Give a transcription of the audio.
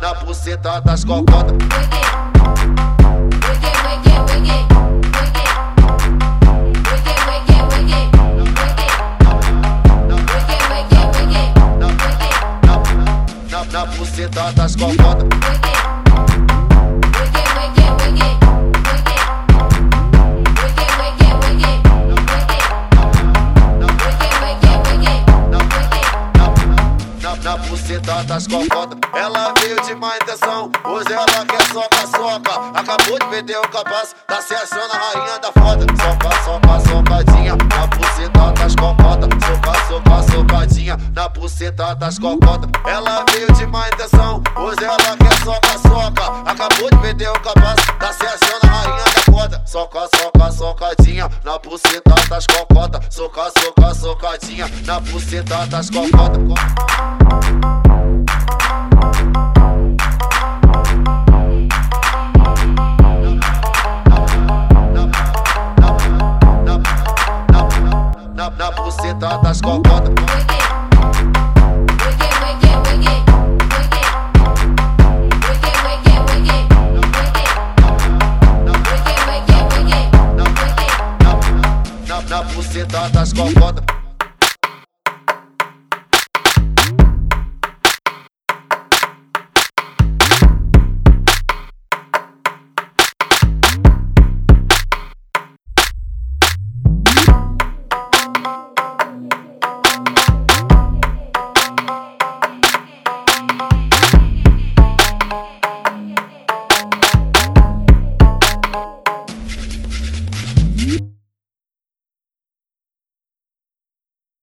Na buceta das cocotas. Na buceta das cocotas. Na, na buceta das cocotas. Ela veio de má intenção, hoje ela quer soca-soca. Acabou de perder o capaz, tá se achando a rainha da foda. Soca, soca, socadinha na buceta das cocotas. Soca, soca, socadinha na buceta das cocotas. Ela veio de má intenção, hoje ela quer soca-soca. Acabou de perder o capaz, tá se achando a rainha da foda. Soca, soca, socadinha na buceta das cocotas. Soca, soca, socadinha na buceta das Na, na buceta das cocotas. Na, buceta das cocotas.